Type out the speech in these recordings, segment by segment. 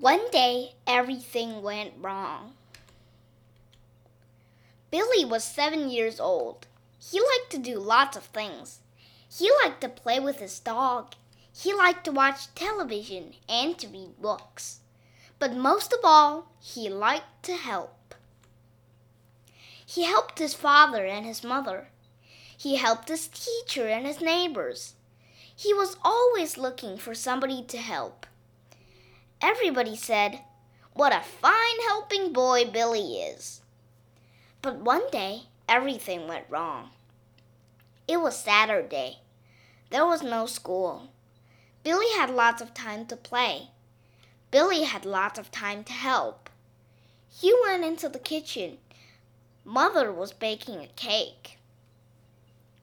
One day, everything went wrong. Billy was seven years old. He liked to do lots of things. He liked to play with his dog. He liked to watch television and to read books. But most of all, he liked to help. He helped his father and his mother. He helped his teacher and his neighbors. He was always looking for somebody to help. Everybody said, What a fine helping boy Billy is. But one day, everything went wrong. It was Saturday. There was no school. Billy had lots of time to play. Billy had lots of time to help. He went into the kitchen. Mother was baking a cake.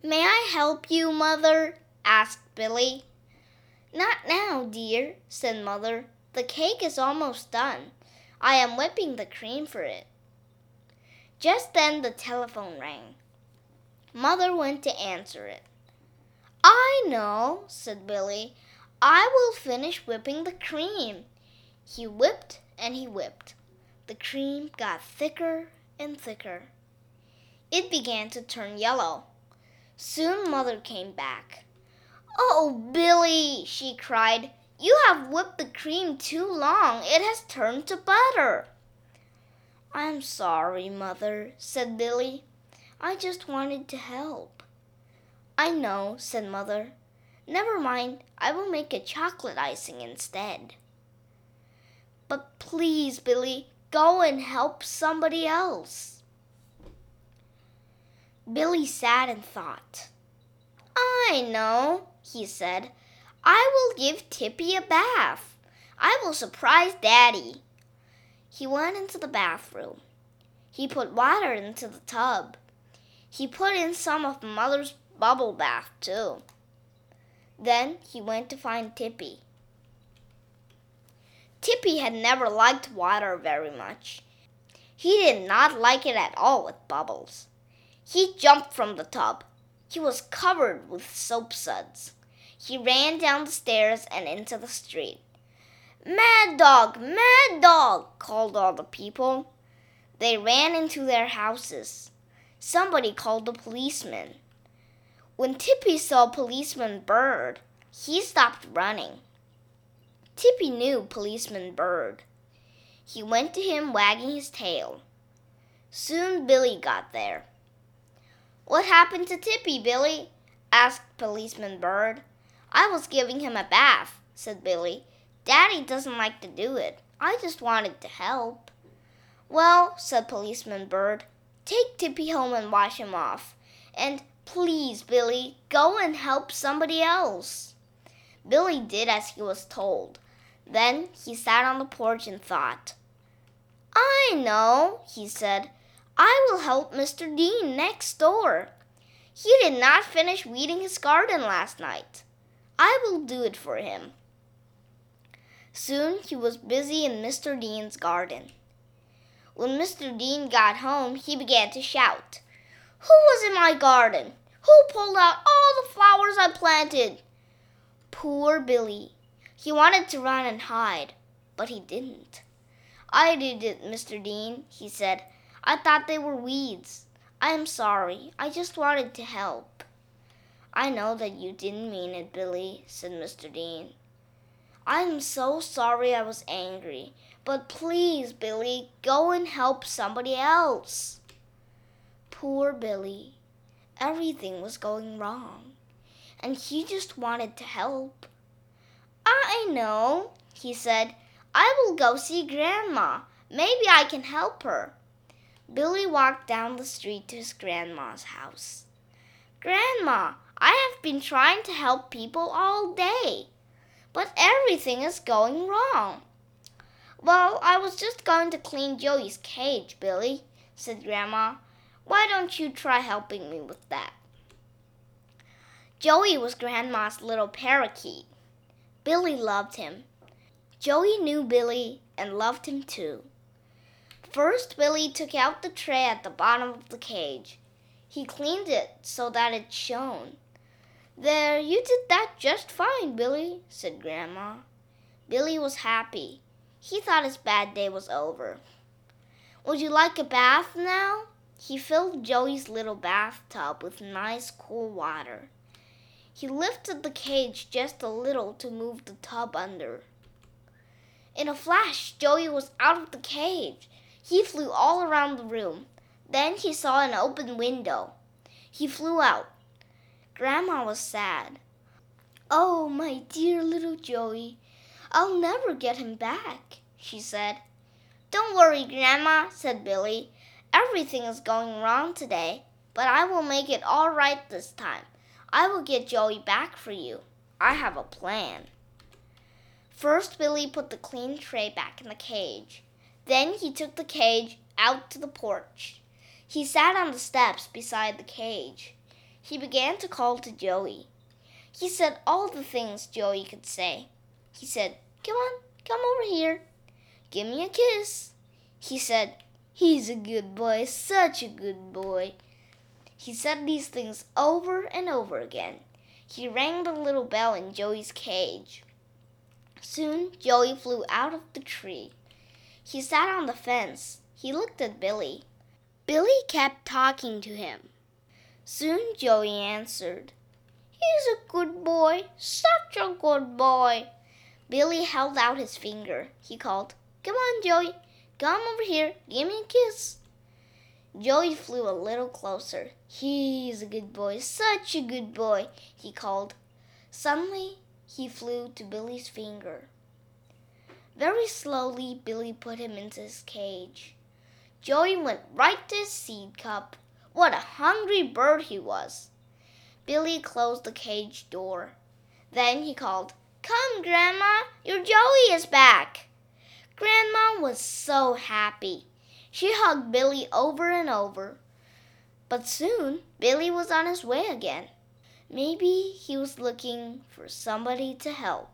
May I help you, Mother? asked Billy. Not now, dear, said Mother. The cake is almost done. I am whipping the cream for it. Just then the telephone rang. Mother went to answer it. I know, said Billy. I will finish whipping the cream. He whipped and he whipped. The cream got thicker and thicker. It began to turn yellow. Soon Mother came back. Oh, Billy, she cried, you have whipped the cream too long. It has turned to butter. I'm sorry, Mother, said Billy. I just wanted to help. I know, said Mother. Never mind, I will make a chocolate icing instead. But please, Billy, go and help somebody else. Billy sat and thought. I know, he said. I will give Tippy a bath. I will surprise Daddy. He went into the bathroom. He put water into the tub. He put in some of Mother's bubble bath, too. Then he went to find Tippy. Tippy had never liked water very much. He did not like it at all with bubbles. He jumped from the tub. He was covered with soap suds. He ran down the stairs and into the street. Mad dog! Mad dog! called all the people. They ran into their houses. Somebody called the policeman. When Tippy saw Policeman Bird, he stopped running. Tippy knew Policeman Bird. He went to him wagging his tail. Soon Billy got there. What happened to Tippy, Billy? asked Policeman Bird. I was giving him a bath, said Billy. Daddy doesn't like to do it. I just wanted to help. Well, said Policeman Bird, take Tippy home and wash him off. And please, Billy, go and help somebody else. Billy did as he was told. Then he sat on the porch and thought. I know, he said. I will help Mr. Dean next door. He did not finish weeding his garden last night. I will do it for him. Soon he was busy in Mr. Dean's garden. When Mr. Dean got home, he began to shout, Who was in my garden? Who pulled out all the flowers I planted? Poor Billy. He wanted to run and hide, but he didn't. I did it, Mr. Dean, he said. I thought they were weeds. I am sorry. I just wanted to help. I know that you didn't mean it, Billy, said Mr. Dean. I'm so sorry I was angry, but please, Billy, go and help somebody else. Poor Billy. Everything was going wrong, and he just wanted to help. I know, he said. I will go see Grandma. Maybe I can help her. Billy walked down the street to his grandma's house. Grandma, I have been trying to help people all day, but everything is going wrong. Well, I was just going to clean Joey's cage, Billy, said Grandma. Why don't you try helping me with that? Joey was Grandma's little parakeet. Billy loved him. Joey knew Billy and loved him too. First, Billy took out the tray at the bottom of the cage. He cleaned it so that it shone. There, you did that just fine, Billy, said Grandma. Billy was happy. He thought his bad day was over. Would you like a bath now? He filled Joey's little bathtub with nice cool water. He lifted the cage just a little to move the tub under. In a flash, Joey was out of the cage. He flew all around the room. Then he saw an open window. He flew out. Grandma was sad. Oh, my dear little Joey, I'll never get him back, she said. Don't worry, Grandma, said Billy. Everything is going wrong today, but I will make it all right this time. I will get Joey back for you. I have a plan. First, Billy put the clean tray back in the cage. Then he took the cage out to the porch. He sat on the steps beside the cage. He began to call to Joey. He said all the things Joey could say. He said, Come on, come over here. Give me a kiss. He said, He's a good boy, such a good boy. He said these things over and over again. He rang the little bell in Joey's cage. Soon Joey flew out of the tree. He sat on the fence. He looked at Billy. Billy kept talking to him. Soon Joey answered, He's a good boy, such a good boy. Billy held out his finger. He called, Come on, Joey, come over here, give me a kiss. Joey flew a little closer. He's a good boy, such a good boy, he called. Suddenly, he flew to Billy's finger. Very slowly, Billy put him into his cage. Joey went right to his seed cup. What a hungry bird he was! Billy closed the cage door. Then he called, Come, Grandma, your Joey is back. Grandma was so happy. She hugged Billy over and over. But soon Billy was on his way again. Maybe he was looking for somebody to help.